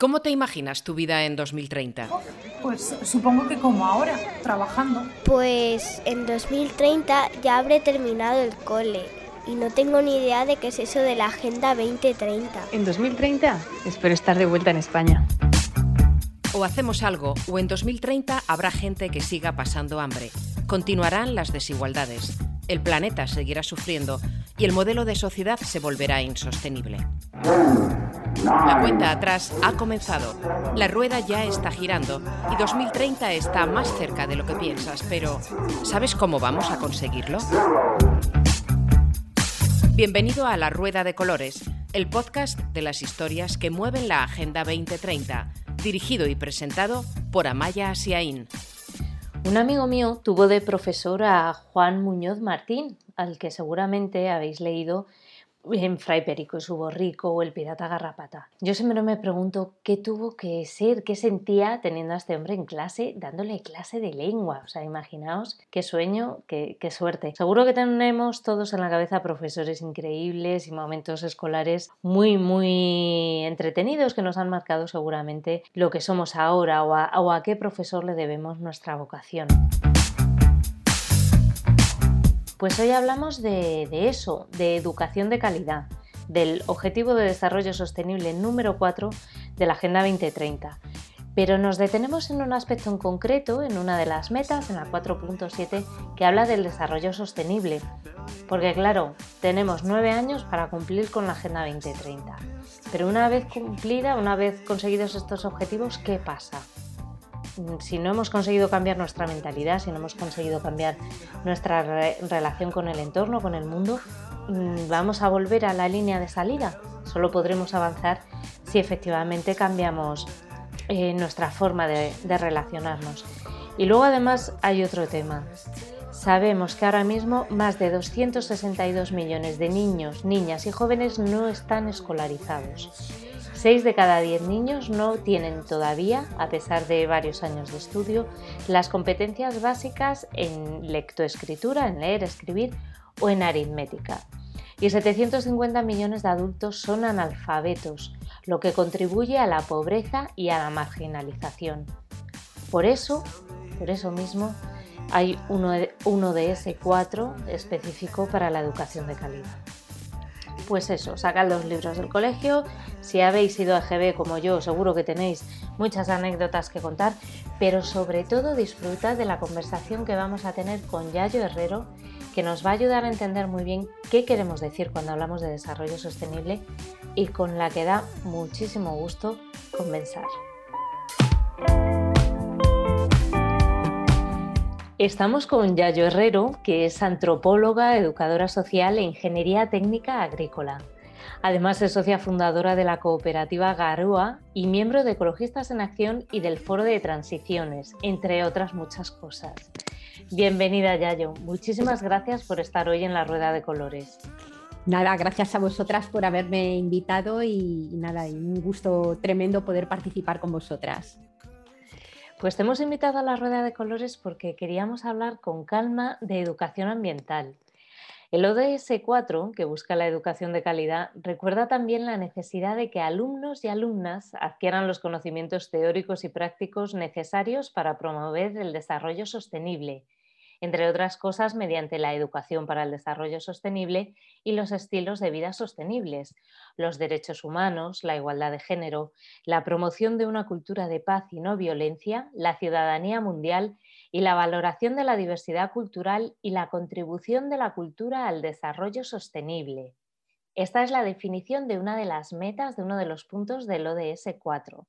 ¿Cómo te imaginas tu vida en 2030? Pues supongo que como ahora, trabajando. Pues en 2030 ya habré terminado el cole y no tengo ni idea de qué es eso de la Agenda 2030. En 2030 espero estar de vuelta en España. O hacemos algo, o en 2030 habrá gente que siga pasando hambre. Continuarán las desigualdades. El planeta seguirá sufriendo y el modelo de sociedad se volverá insostenible. La cuenta atrás ha comenzado. La rueda ya está girando y 2030 está más cerca de lo que piensas, pero ¿sabes cómo vamos a conseguirlo? Bienvenido a La Rueda de Colores, el podcast de las historias que mueven la Agenda 2030, dirigido y presentado por Amaya Asiaín. Un amigo mío tuvo de profesor a Juan Muñoz Martín, al que seguramente habéis leído en Fray Perico y su borrico o el pirata garrapata. Yo siempre me pregunto qué tuvo que ser, qué sentía teniendo a este hombre en clase, dándole clase de lengua. O sea, imaginaos qué sueño, qué, qué suerte. Seguro que tenemos todos en la cabeza profesores increíbles y momentos escolares muy, muy entretenidos que nos han marcado seguramente lo que somos ahora o a, o a qué profesor le debemos nuestra vocación. Pues hoy hablamos de, eso, de educación de calidad, del Objetivo de Desarrollo Sostenible número 4 de la Agenda 2030. Pero nos detenemos en un aspecto en concreto, en una de las metas, en la 4.7, que habla del desarrollo sostenible. Porque claro, tenemos nueve años para cumplir con la Agenda 2030. Pero una vez cumplida, una vez conseguidos estos objetivos, ¿qué pasa? Si no hemos conseguido cambiar nuestra mentalidad, si no hemos conseguido cambiar nuestra relación con el entorno, con el mundo, mm, vamos a volver a la línea de salida. Solo podremos avanzar si efectivamente cambiamos eh, nuestra forma de, de relacionarnos. Y luego además hay otro tema. Sabemos que ahora mismo más de 262 millones de niños, niñas y jóvenes no están escolarizados. 6 de cada 10 niños no tienen todavía, a pesar de varios años de estudio, las competencias básicas en lectoescritura, en leer, escribir o en aritmética. Y 750 millones de adultos son analfabetos, lo que contribuye a la pobreza y a la marginalización. Por eso, por eso mismo, hay uno de, uno de ese 4 específico para la educación de calidad pues eso, sacad los libros del colegio. Si habéis ido a GB como yo, seguro que tenéis muchas anécdotas que contar, pero sobre todo disfrutad de la conversación que vamos a tener con Yayo Herrero, que nos va a ayudar a entender muy bien qué queremos decir cuando hablamos de desarrollo sostenible y con la que da muchísimo gusto comenzar. Estamos con Yayo Herrero, que es antropóloga, educadora social e ingeniería técnica agrícola. Además es socia fundadora de la cooperativa Garua y miembro de Ecologistas en Acción y del Foro de Transiciones, entre otras muchas cosas. Bienvenida Yayo, muchísimas gracias por estar hoy en la Rueda de Colores. Nada, gracias a vosotras por haberme invitado y nada, un gusto tremendo poder participar con vosotras. Pues te hemos invitado a la rueda de colores porque queríamos hablar con calma de educación ambiental. El ODS 4, que busca la educación de calidad, recuerda también la necesidad de que alumnos y alumnas adquieran los conocimientos teóricos y prácticos necesarios para promover el desarrollo sostenible entre otras cosas mediante la educación para el desarrollo sostenible y los estilos de vida sostenibles, los derechos humanos, la igualdad de género, la promoción de una cultura de paz y no violencia, la ciudadanía mundial y la valoración de la diversidad cultural y la contribución de la cultura al desarrollo sostenible. Esta es la definición de una de las metas de uno de los puntos del ODS 4.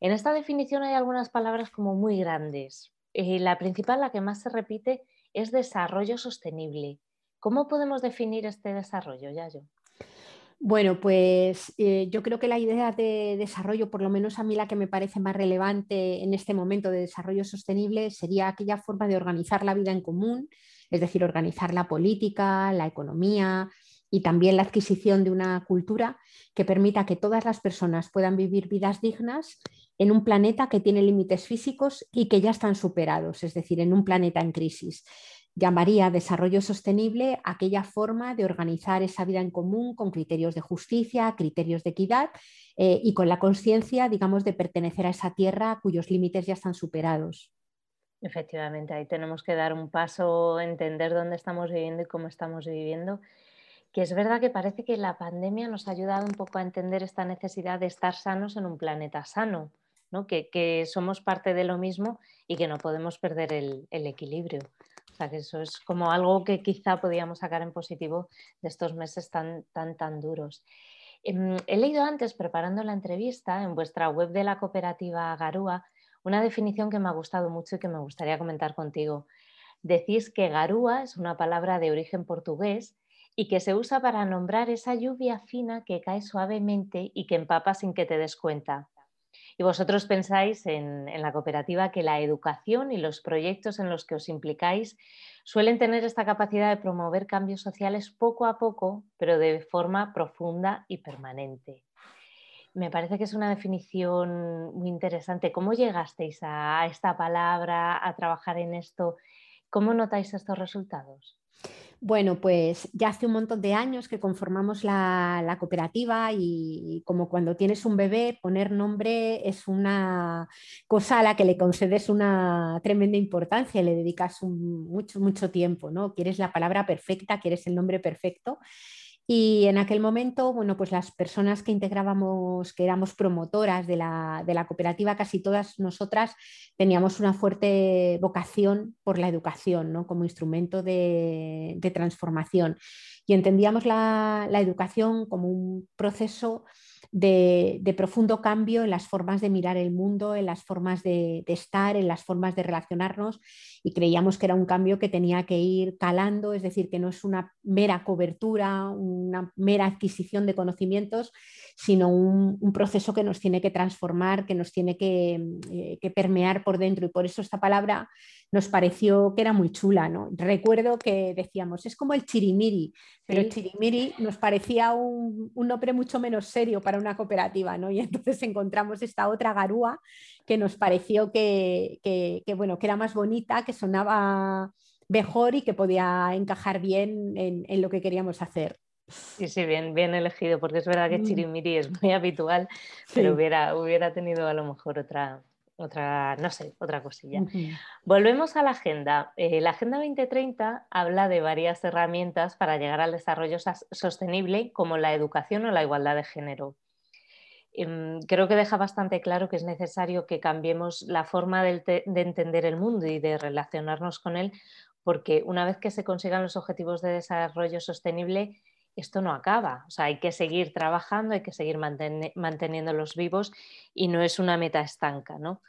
En esta definición hay algunas palabras como muy grandes, eh, la principal, la que más se repite, es desarrollo sostenible. ¿Cómo podemos definir este desarrollo, Yayo? Bueno, pues eh, yo creo que la idea de desarrollo, por lo menos a mí la que me parece más relevante en este momento de desarrollo sostenible, sería aquella forma de organizar la vida en común, es decir, organizar la política, la economía y también la adquisición de una cultura que permita que todas las personas puedan vivir vidas dignas en un planeta que tiene límites físicos y que ya están superados, es decir, en un planeta en crisis. llamaría desarrollo sostenible aquella forma de organizar esa vida en común con criterios de justicia, criterios de equidad eh, y con la conciencia, digamos, de pertenecer a esa tierra cuyos límites ya están superados. Efectivamente, ahí tenemos que dar un paso, entender dónde estamos viviendo y cómo estamos viviendo. Que es verdad que parece que la pandemia nos ha ayudado un poco a entender esta necesidad de estar sanos en un planeta sano, ¿no? que, somos parte de lo mismo y que no podemos perder el equilibrio. O sea, que eso es como algo que quizá podíamos sacar en positivo de estos meses tan, tan, tan duros. Em, he leído antes, preparando la entrevista, en vuestra web de la cooperativa Garúa, una definición que me ha gustado mucho y que me gustaría comentar contigo. Decís que Garúa es una palabra de origen portugués y que se usa para nombrar esa lluvia fina que cae suavemente y que empapa sin que te des cuenta. Y vosotros pensáis en, la cooperativa que la educación y los proyectos en los que os implicáis suelen tener esta capacidad de promover cambios sociales poco a poco, pero de forma profunda y permanente. Me parece que es una definición muy interesante. ¿Cómo llegasteis a esta palabra, a trabajar en esto? ¿Cómo notáis estos resultados? Bueno, pues ya hace un montón de años que conformamos la, cooperativa y, como cuando tienes un bebé, poner nombre es una cosa a la que le concedes una tremenda importancia le dedicas mucho, mucho tiempo, ¿no? Quieres la palabra perfecta, quieres el nombre perfecto y en aquel momento, bueno, pues las personas que integrábamos, que éramos promotoras de la, cooperativa, casi todas nosotras teníamos una fuerte vocación por la educación, ¿no? Como instrumento de, transformación. Y entendíamos la, la educación como un proceso de, profundo cambio en las formas de mirar el mundo, en las formas de, estar, en las formas de relacionarnos y creíamos que era un cambio que tenía que ir calando, es decir, que no es una mera cobertura, una mera adquisición de conocimientos, sino un, proceso que nos tiene que transformar, que nos tiene que, eh, que permear por dentro. Y por eso esta palabra nos pareció que era muy chula. ¿no? Recuerdo que decíamos, es como el chirimiri, pero el chirimiri nos parecía un, nombre mucho menos serio para una cooperativa, ¿no? Y entonces encontramos esta otra garúa que nos pareció que, bueno, que era más bonita, que sonaba mejor y que podía encajar bien en, lo que queríamos hacer. Sí, sí, bien, bien elegido, porque es verdad que mm. chirimiri es muy habitual, pero hubiera, hubiera tenido a lo mejor otra, otra, no sé, otra cosilla. Volvemos a la agenda. Eh, la Agenda 2030 habla de varias herramientas para llegar al desarrollo sostenible, como la educación o la igualdad de género. Em, creo que deja bastante claro que es necesario que cambiemos la forma de, de entender el mundo y de relacionarnos con él, porque una vez que se consigan los objetivos de desarrollo sostenible, esto no acaba. O sea, hay que seguir trabajando, hay que seguir manteniéndolos vivos y no es una meta estanca, ¿no?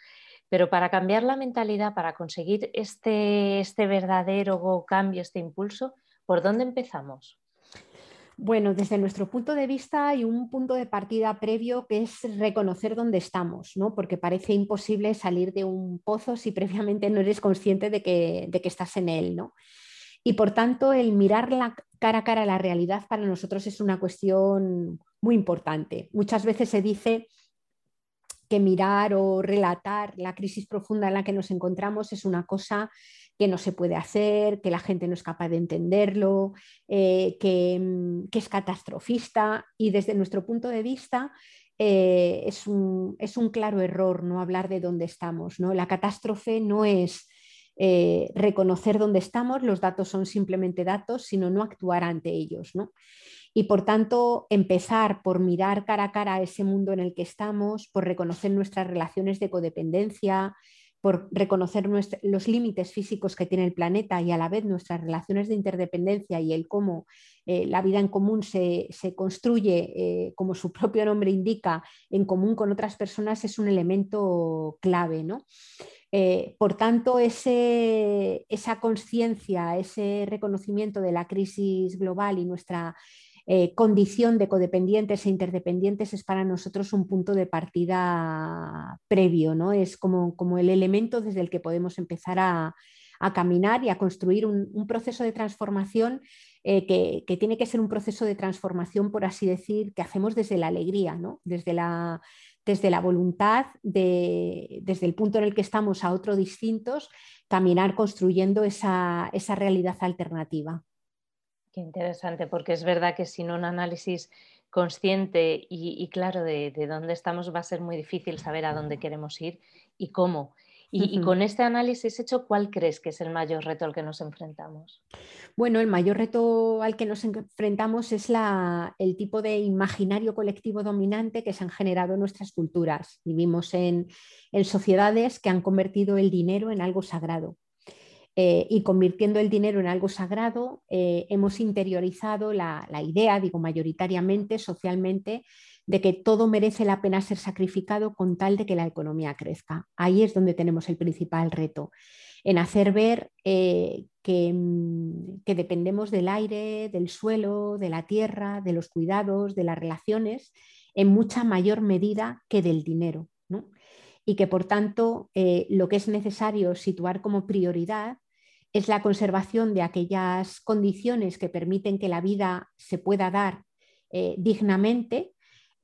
Pero para cambiar la mentalidad, para conseguir este, este verdadero cambio, este impulso, ¿por dónde empezamos? Bueno, desde nuestro punto de vista hay un punto de partida previo que es reconocer dónde estamos, ¿no? porque parece imposible salir de un pozo si previamente no eres consciente de que, de que estás en él. ¿no? Y por tanto, el mirar la cara a cara la realidad para nosotros es una cuestión muy importante. Muchas veces se dice que mirar o relatar la crisis profunda en la que nos encontramos es una cosa que no se puede hacer, que la gente no es capaz de entenderlo, eh, mm, que, es catastrofista y desde nuestro punto de vista eh, es, un, es, un, claro error no hablar de dónde estamos. ¿no? La catástrofe no es eh, reconocer dónde estamos, los datos son simplemente datos, sino no actuar ante ellos. Y por tanto, empezar por mirar cara a cara a ese mundo en el que estamos, por reconocer nuestras relaciones de codependencia, por reconocer los límites físicos que tiene el planeta y a la vez nuestras relaciones de interdependencia y el cómo eh, la vida en común se, construye, eh, como su propio nombre indica, en común con otras personas es un elemento clave. ¿no? Eh, por tanto, esa conciencia, ese reconocimiento de la crisis global y nuestra eh, condición de codependientes e interdependientes es para nosotros un punto de partida previo, ¿no? Es como, el elemento desde el que podemos empezar a, caminar y a construir un, proceso de transformación eh, que, tiene que ser un proceso de transformación, por así decir, que hacemos desde la alegría, ¿no? desde la desde la voluntad de, desde el punto en el que estamos a otro distintos, caminar construyendo esa, realidad alternativa. Qué interesante, porque es verdad que sin un análisis consciente y, claro de, de, dónde estamos va a ser muy difícil saber a dónde queremos ir y cómo. Y, con este análisis hecho, ¿cuál crees que es el mayor reto al que nos enfrentamos? Bueno, el mayor reto al que nos enfrentamos es el tipo de imaginario colectivo dominante que se han generado en nuestras culturas. Vivimos en, sociedades que han convertido el dinero en algo sagrado. Eh, y convirtiendo el dinero en algo sagrado, eh, hemos interiorizado la, la idea, digo mayoritariamente, socialmente, de que todo merece la pena ser sacrificado con tal de que la economía crezca. Ahí es donde tenemos el principal reto, en hacer ver eh, mm, que, dependemos del aire, del suelo, de la tierra, de los cuidados, de las relaciones, en mucha mayor medida que del dinero. Y que por tanto eh, lo que es necesario situar como prioridad es la conservación de aquellas condiciones que permiten que la vida se pueda dar eh, dignamente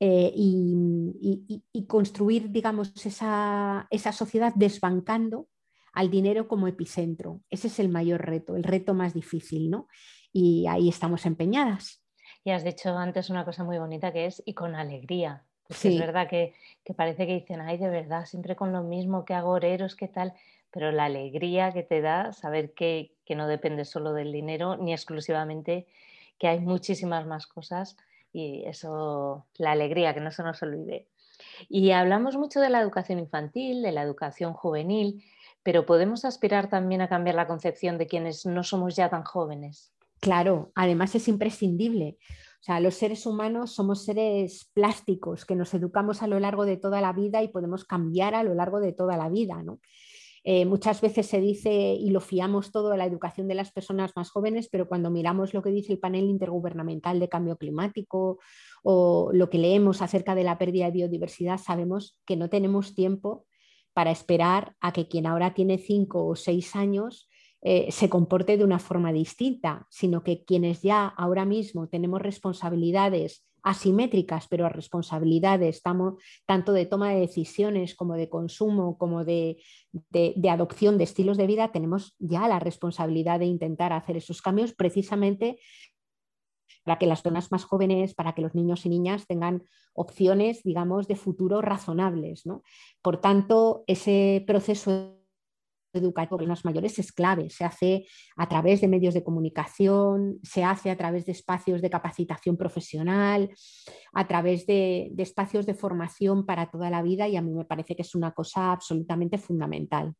eh, y, construir, digamos, esa, sociedad desbancando al dinero como epicentro. Ese es el mayor reto, el reto más difícil, ¿no? Y ahí estamos empeñadas. Y has dicho antes una cosa muy bonita que es y con alegría. Es verdad que, parece que dicen, ay, de verdad, siempre con lo mismo que agoreros, qué tal, pero la alegría que te da saber que, que no depende solo del dinero ni exclusivamente, que hay muchísimas más cosas y eso, la alegría, que no se nos olvide. Y hablamos mucho de la educación infantil, de la educación juvenil, pero podemos aspirar también a cambiar la concepción de quienes no somos ya tan jóvenes. Claro, además es imprescindible. O sea, los seres humanos somos seres plásticos que nos educamos a lo largo de toda la vida y podemos cambiar a lo largo de toda la vida. ¿no? Eh, muchas veces se dice y lo fiamos todo a la educación de las personas más jóvenes, pero cuando miramos lo que dice el panel intergubernamental de cambio climático o lo que leemos acerca de la pérdida de biodiversidad, sabemos que no tenemos tiempo para esperar a que quien ahora tiene cinco o seis años eh, se comporte de una forma distinta, sino que quienes ya ahora mismo tenemos responsabilidades asimétricas, pero a responsabilidades estamos, tanto de toma de decisiones como de consumo, como de, adopción de estilos de vida, tenemos ya la responsabilidad de intentar hacer esos cambios precisamente para que las zonas más jóvenes, para que los niños y niñas tengan opciones, digamos, de futuro razonables. Por tanto, ese proceso de los mayores es clave. Se hace a través de medios de comunicación, se hace a través de espacios de capacitación profesional, a través de, espacios de formación para toda la vida y a mí me parece que es una cosa absolutamente fundamental.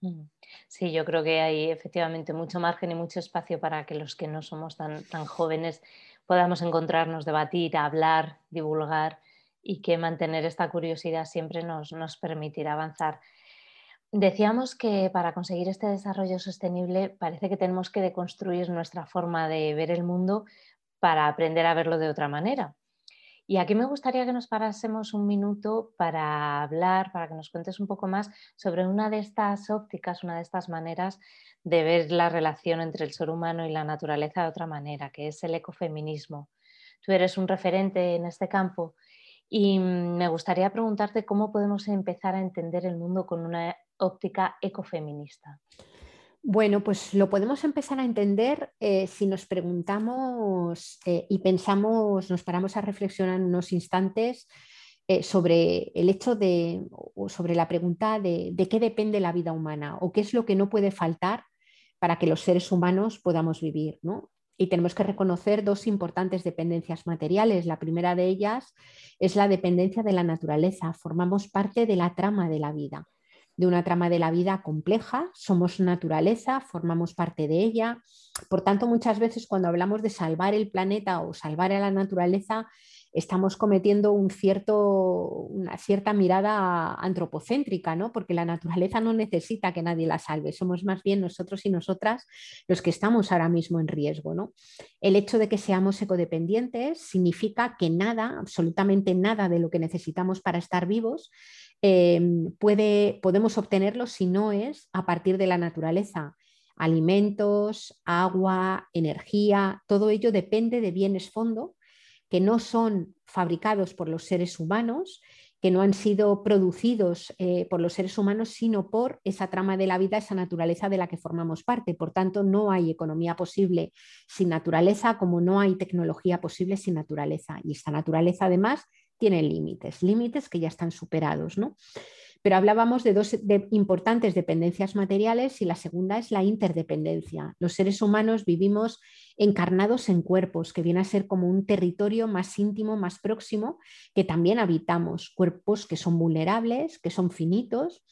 Mm. Sí, yo creo que hay efectivamente mucho margen y mucho espacio para que los que no somos tan, tan jóvenes podamos encontrarnos, debatir, hablar, divulgar y que mantener esta curiosidad siempre nos, nos permitirá avanzar. Decíamos que para conseguir este desarrollo sostenible parece que tenemos que deconstruir nuestra forma de ver el mundo para aprender a verlo de otra manera. Y aquí me gustaría que nos parásemos un minuto para hablar, para que nos cuentes un poco más sobre una de estas ópticas, una de estas maneras de ver la relación entre el ser humano y la naturaleza de otra manera, que es el ecofeminismo. Tú eres un referente en este campo y me gustaría preguntarte cómo podemos empezar a entender el mundo con una óptica ecofeminista? Bueno, pues lo podemos empezar a entender eh, si nos preguntamos eh, y pensamos, nos paramos a reflexionar unos instantes eh, sobre el hecho de, o sobre la pregunta de, de qué depende la vida humana o qué es lo que no puede faltar para que los seres humanos podamos vivir. ¿no? Y tenemos que reconocer dos importantes dependencias materiales. La primera de ellas es la dependencia de la naturaleza. Formamos parte de la trama de la vida de una trama de la vida compleja, somos naturaleza, formamos parte de ella. Por tanto, muchas veces cuando hablamos de salvar el planeta o salvar a la naturaleza, estamos cometiendo un cierto, una cierta mirada antropocéntrica, ¿no? porque la naturaleza no necesita que nadie la salve, somos más bien nosotros y nosotras los que estamos ahora mismo en riesgo. ¿no? El hecho de que seamos ecodependientes significa que nada, absolutamente nada de lo que necesitamos para estar vivos, Em, puede, podemos obtenerlo si no es a partir de la naturaleza. Alimentos, agua, energía, todo ello depende de bienes fondo que no son fabricados por los seres humanos que no han sido producidos eh, por los seres humanos, sino por esa trama de la vida, esa naturaleza de la que formamos parte. Por tanto, no hay economía posible sin naturaleza, como no hay tecnología posible sin naturaleza. Y esta naturaleza, además, tiene límites, límites que ya están superados. ¿no? Pero hablábamos de dos importantes dependencias materiales y la segunda es la interdependencia. Los seres humanos vivimos encarnados en cuerpos, que viene a ser como un territorio más íntimo, más próximo, que también habitamos, cuerpos que son vulnerables, que son finitos,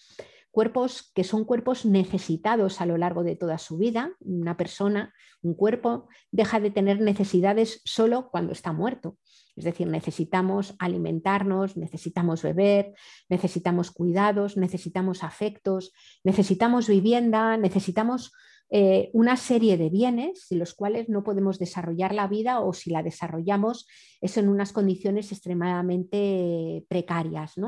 cuerpos que son cuerpos necesitados a lo largo de toda su vida. Una persona, un cuerpo, deja de tener necesidades solo cuando está muerto. Es decir, necesitamos alimentarnos, necesitamos beber, necesitamos cuidados, necesitamos afectos, necesitamos vivienda, necesitamos eh, una serie de bienes sin los cuales no podemos desarrollar la vida o si la desarrollamos es en unas condiciones extremadamente precarias.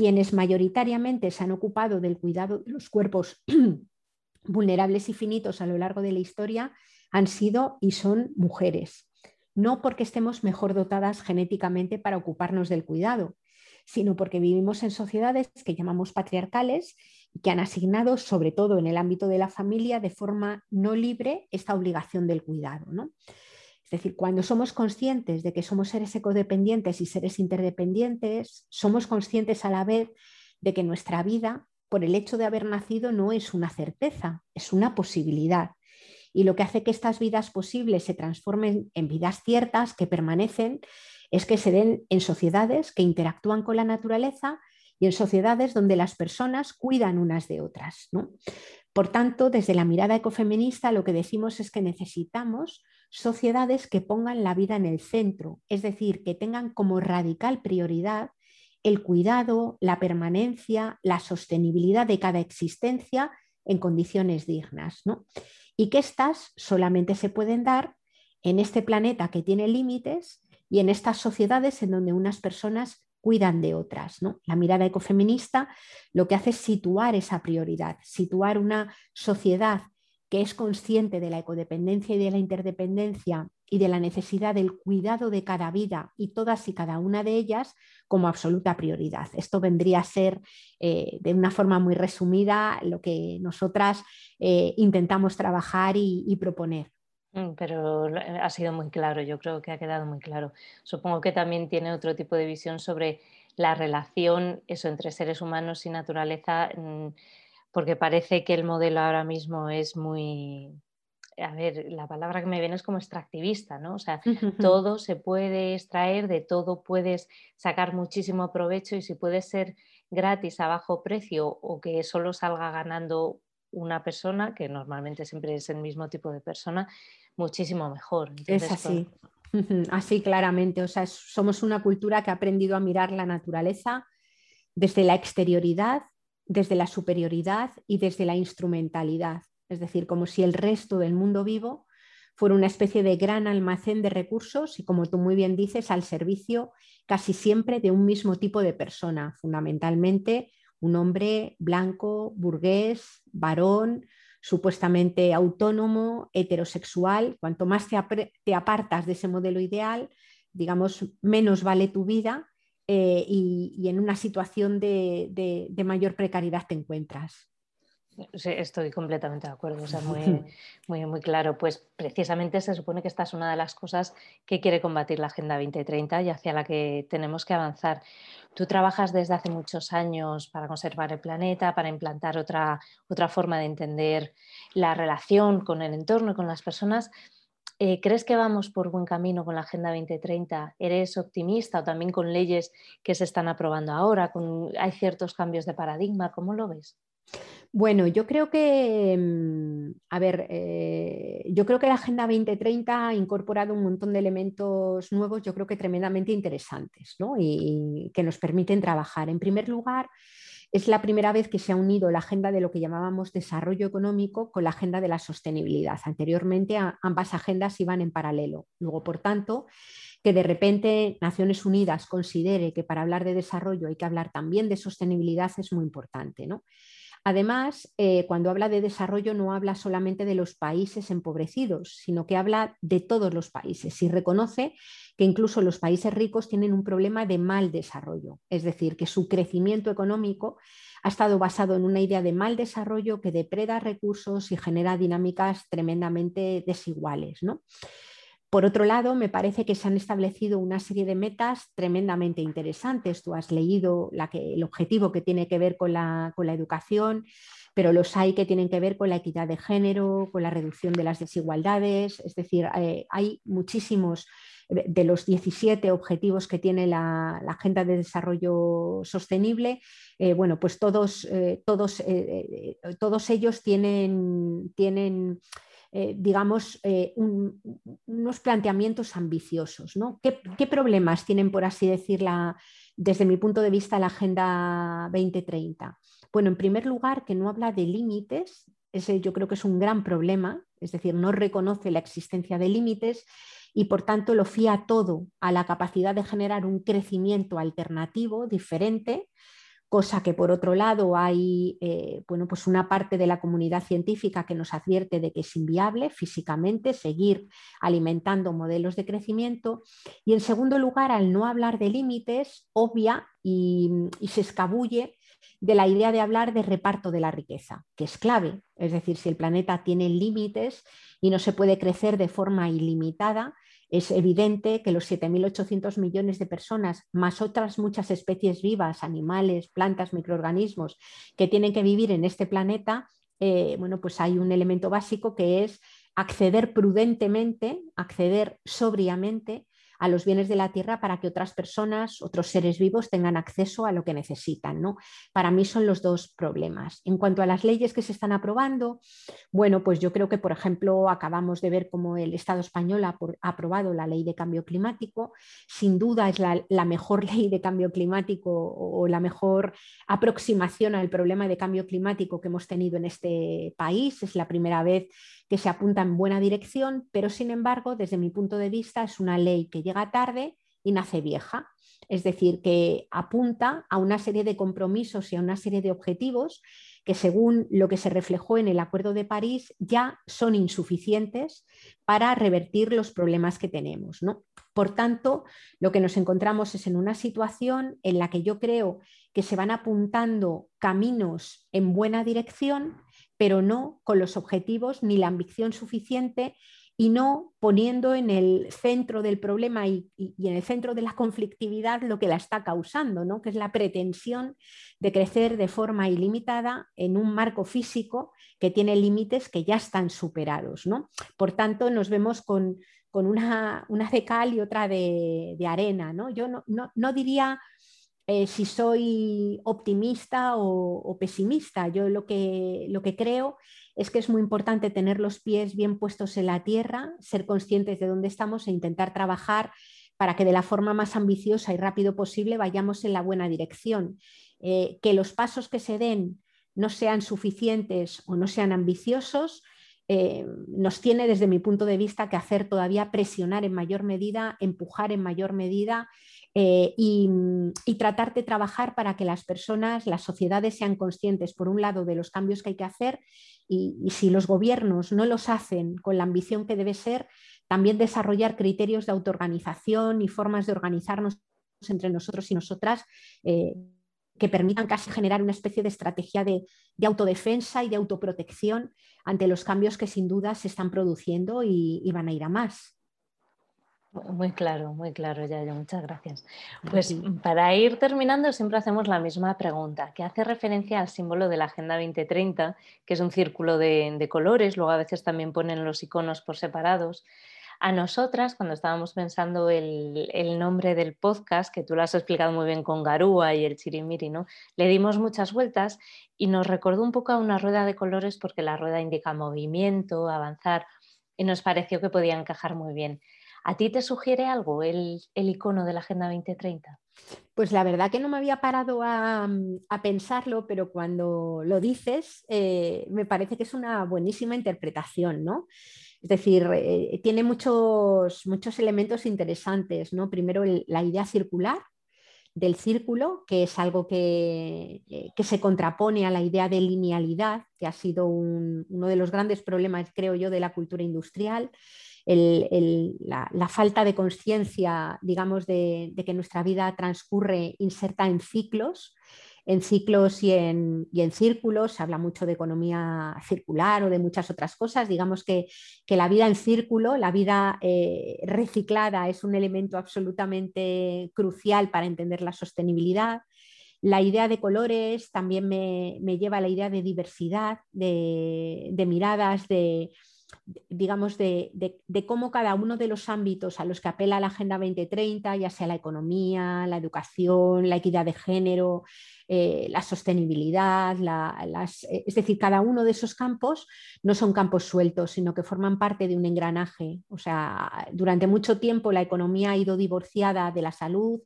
Quienes mayoritariamente se han ocupado del cuidado de los cuerpos vulnerables y finitos a lo largo de la historia han sido y son mujeres no porque estemos mejor dotadas genéticamente para ocuparnos del cuidado, sino porque vivimos en sociedades que llamamos patriarcales y que han asignado, sobre todo en el ámbito de la familia, de forma no libre esta obligación del cuidado. Es decir, cuando somos conscientes de que somos seres ecodependientes y seres interdependientes, somos conscientes a la vez de que nuestra vida, por el hecho de haber nacido, no es una certeza, es una posibilidad y lo que hace que estas vidas posibles se transformen en vidas ciertas que permanecen es que se den en sociedades que interactúan con la naturaleza y en sociedades donde las personas cuidan unas de otras. Por tanto, desde la mirada ecofeminista lo que decimos es que necesitamos sociedades que pongan la vida en el centro, es decir, que tengan como radical prioridad el cuidado, la permanencia, la sostenibilidad de cada existencia en condiciones dignas. ¿no? y que éstas solamente se pueden dar en este planeta que tiene límites y en estas sociedades en donde unas personas cuidan de otras. ¿no? La mirada ecofeminista lo que hace es situar esa prioridad, situar una sociedad que es consciente de la ecodependencia y de la interdependencia y de la necesidad del cuidado de cada vida y todas y cada una de ellas como absoluta prioridad. Esto vendría a ser, eh, de una forma muy resumida, lo que nosotras eh, intentamos trabajar y, proponer. Mm, pero ha sido muy claro, yo creo que ha quedado muy claro. Supongo que también tiene otro tipo de visión sobre la relación eso entre seres humanos y naturaleza, mm, porque parece que el modelo ahora mismo es muy, a ver, la palabra que me viene es como extractivista, ¿no? O sea, todo se puede extraer, de todo puedes sacar muchísimo provecho y si puede ser gratis a bajo precio o que solo salga ganando una persona, que normalmente siempre es el mismo tipo de persona, muchísimo mejor. es así. Así claramente, o sea, somos una cultura que ha aprendido a mirar la naturaleza desde la exterioridad, desde la superioridad y desde la instrumentalidad es decir, como si el resto del mundo vivo fuera una especie de gran almacén de recursos y, como tú muy bien dices, al servicio casi siempre de un mismo tipo de persona, fundamentalmente un hombre blanco, burgués, varón, supuestamente autónomo, heterosexual. Cuanto más te, apartas de ese modelo ideal, digamos, menos vale tu vida eh, y, en una situación de mayor precariedad te encuentras. Sí, estoy completamente de acuerdo, o sea, muy, muy, muy claro. Pues precisamente se supone que esta es una de las cosas que quiere combatir la Agenda 2030 y hacia la que tenemos que avanzar. Tú trabajas desde hace muchos años para conservar el planeta, para implantar otra, otra forma de entender la relación con el entorno y con las personas. Eh, ¿Crees que vamos por buen camino con la Agenda 2030? ¿Eres optimista o también con leyes que se están aprobando ahora? Con, ¿Hay ciertos cambios de paradigma? ¿Cómo lo ves? Bueno, yo creo que, mm, a ver, eh, yo creo que la Agenda 2030 ha incorporado un montón de elementos nuevos, yo creo que tremendamente interesantes, ¿no? y, que nos permiten trabajar. En primer lugar, es la primera vez que se ha unido la agenda de lo que llamábamos desarrollo económico con la agenda de la sostenibilidad. Anteriormente ambas agendas iban en paralelo. Luego, por tanto, que de repente Naciones Unidas considere que para hablar de desarrollo hay que hablar también de sostenibilidad es muy importante. ¿no? Además, eh, cuando habla de desarrollo no habla solamente de los países empobrecidos, sino que habla de todos los países y reconoce que incluso los países ricos tienen un problema de mal desarrollo, es decir, que su crecimiento económico ha estado basado en una idea de mal desarrollo que depreda recursos y genera dinámicas tremendamente desiguales. Por otro lado, me parece que se han establecido una serie de metas tremendamente interesantes. Tú has leído el objetivo que tiene que ver con la, educación, pero los hay que tienen que ver con la equidad de género, con la reducción de las desigualdades. Es decir, eh, hay muchísimos de los 17 objetivos que tiene la, Agenda de Desarrollo Sostenible, eh, bueno, pues todos, eh, todos, todos ellos tienen, tienen eh, digamos, eh, unos planteamientos ambiciosos. ¿no? ¿Qué, problemas tienen, por así decirlo, desde mi punto de vista, la Agenda 2030? Bueno, en primer lugar, que no habla de límites, ese yo creo que es un gran problema, es decir, no reconoce la existencia de límites y por tanto lo fía todo a la capacidad de generar un crecimiento alternativo, diferente, cosa que por otro lado hay eh, bueno, pues una parte de la comunidad científica que nos advierte de que es inviable físicamente seguir alimentando modelos de crecimiento. Y en segundo lugar, al no hablar de límites, obvia y, y se escabulle de la idea de hablar de reparto de la riqueza, que es clave. Es decir, si el planeta tiene límites y no se puede crecer de forma ilimitada, es evidente que los 7.800 millones de personas, más otras muchas especies vivas, animales, plantas, microorganismos, que tienen que vivir en este planeta, eh, bueno, pues hay un elemento básico que es acceder prudentemente, acceder sobriamente a los bienes de la tierra para que otras personas, otros seres vivos tengan acceso a lo que necesitan. ¿no? Para mí son los dos problemas. En cuanto a las leyes que se están aprobando, bueno, pues yo creo que, por ejemplo, acabamos de ver cómo el Estado español ha, aprobado la ley de cambio climático. Sin duda es la, la mejor ley de cambio climático o la mejor aproximación al problema de cambio climático que hemos tenido en este país. Es la primera vez que se apunta en buena dirección, pero sin embargo, desde mi punto de vista, es una ley que llega tarde y nace vieja. Es decir, que apunta a una serie de compromisos y a una serie de objetivos que según lo que se reflejó en el Acuerdo de París ya son insuficientes para revertir los problemas que tenemos. Por tanto, lo que nos encontramos es en una situación en la que yo creo que se van apuntando caminos en buena dirección, pero no con los objetivos ni la ambición suficiente y no poniendo en el centro del problema y, en el centro de la conflictividad lo que la está causando, ¿no? que es la pretensión de crecer de forma ilimitada en un marco físico que tiene límites que ya están superados. ¿no? Por tanto, nos vemos con, una, una, de cal y otra de, arena. ¿no? Yo no, no diría eh, si soy optimista o, pesimista. Yo lo que, lo que creo es que es muy importante tener los pies bien puestos en la tierra, ser conscientes de dónde estamos e intentar trabajar para que de la forma más ambiciosa y rápido posible vayamos en la buena dirección. Eh, que los pasos que se den no sean suficientes o no sean ambiciosos, eh, nos tiene desde mi punto de vista que hacer todavía presionar en mayor medida, empujar en mayor medida eh, y, tratar de trabajar para que las personas, las sociedades sean conscientes, por un lado, de los cambios que hay que hacer y, si los gobiernos no los hacen con la ambición que debe ser, también desarrollar criterios de autoorganización y formas de organizarnos entre nosotros y nosotras. Eh, que permitan casi generar una especie de estrategia de, autodefensa y de autoprotección ante los cambios que sin duda se están produciendo y van a ir a más. Muy claro, muy claro, Yayo, muchas gracias. Pues para ir terminando, siempre hacemos la misma pregunta, que hace referencia al símbolo de la Agenda 2030, que es un círculo de, colores, luego a veces también ponen los iconos por separados. A nosotras, cuando estábamos pensando el, el, nombre del podcast, que tú lo has explicado muy bien con Garúa y el Chirimiri, ¿no? le dimos muchas vueltas y nos recordó un poco a una rueda de colores porque la rueda indica movimiento, avanzar, y nos pareció que podía encajar muy bien. ¿A ti te sugiere algo el, icono de la Agenda 2030? Pues la verdad que no me había parado a, pensarlo, pero cuando lo dices, eh, me parece que es una buenísima interpretación, ¿no? Es decir, eh, tiene muchos, muchos elementos interesantes, ¿no? Primero la idea circular, del círculo, que es algo que, eh, que, se contrapone a la idea de linealidad, que ha sido uno de los grandes problemas, creo yo, de la cultura industrial. La, falta de conciencia, digamos, de, que nuestra vida transcurre inserta en ciclos en ciclos y en, círculos, se habla mucho de economía circular o de muchas otras cosas. Digamos que, la vida en círculo, la vida eh, reciclada es un elemento absolutamente crucial para entender la sostenibilidad. La idea de colores también me, lleva a la idea de diversidad, de miradas, de, digamos, de, cómo cada uno de los ámbitos a los que apela la Agenda 2030, ya sea la economía, la educación, la equidad de género, eh, la sostenibilidad, eh, es decir, cada uno de esos campos no son campos sueltos, sino que forman parte de un engranaje. O sea, durante mucho tiempo la economía ha ido divorciada de la salud,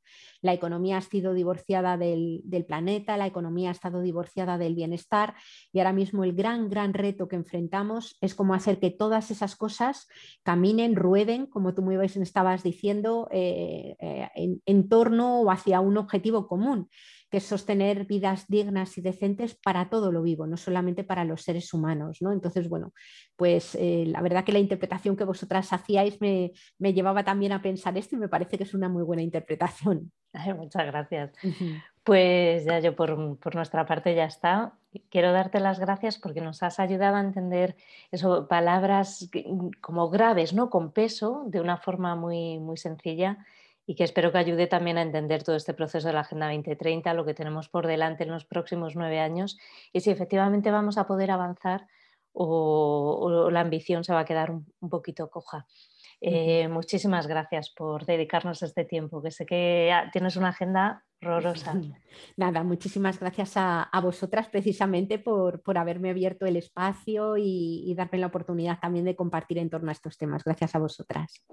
la economía ha sido divorciada del, planeta, la economía ha estado divorciada del bienestar y ahora mismo el gran, gran reto que enfrentamos es cómo hacer que todas esas cosas caminen, rueden, como tú muy bien estabas diciendo, eh, eh, en, torno o hacia un objetivo común, que es sostener vidas dignas y decentes para todo lo vivo, no solamente para los seres humanos. ¿no? Entonces, bueno, pues eh, la verdad que la interpretación que vosotras hacíais me, llevaba también a pensar esto y me parece que es una muy buena interpretación. muchas gracias. Pues ya yo por, nuestra parte ya está. Quiero darte las gracias porque nos has ayudado a entender eso, palabras como graves, ¿no? Con peso, de una forma muy, muy sencilla y que espero que ayude también a entender todo este proceso de la Agenda 2030, lo que tenemos por delante en los próximos nueve años y si efectivamente vamos a poder avanzar o, la ambición se va a quedar un poquito coja. Eh, muchísimas gracias por dedicarnos este tiempo, que sé que tienes una agenda horrorosa. Nada, muchísimas gracias a, vosotras precisamente por, haberme abierto el espacio y, y darme la oportunidad también de compartir en torno a estos temas. Gracias a vosotras.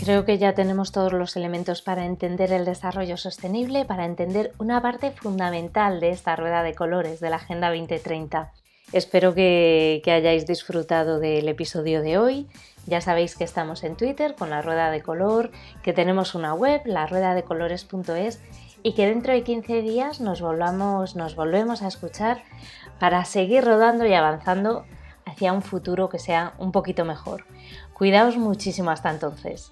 Creo que ya tenemos todos los elementos para entender el desarrollo sostenible, para entender una parte fundamental de esta rueda de colores de la Agenda 2030. Espero que, hayáis disfrutado del episodio de hoy. Ya sabéis que estamos en Twitter con la rueda de color, que tenemos una web, la rueda de colores.es y que dentro de 15 días nos volvemos a escuchar para seguir rodando y avanzando hacia un futuro que sea un poquito mejor. Cuidaos muchísimo hasta entonces.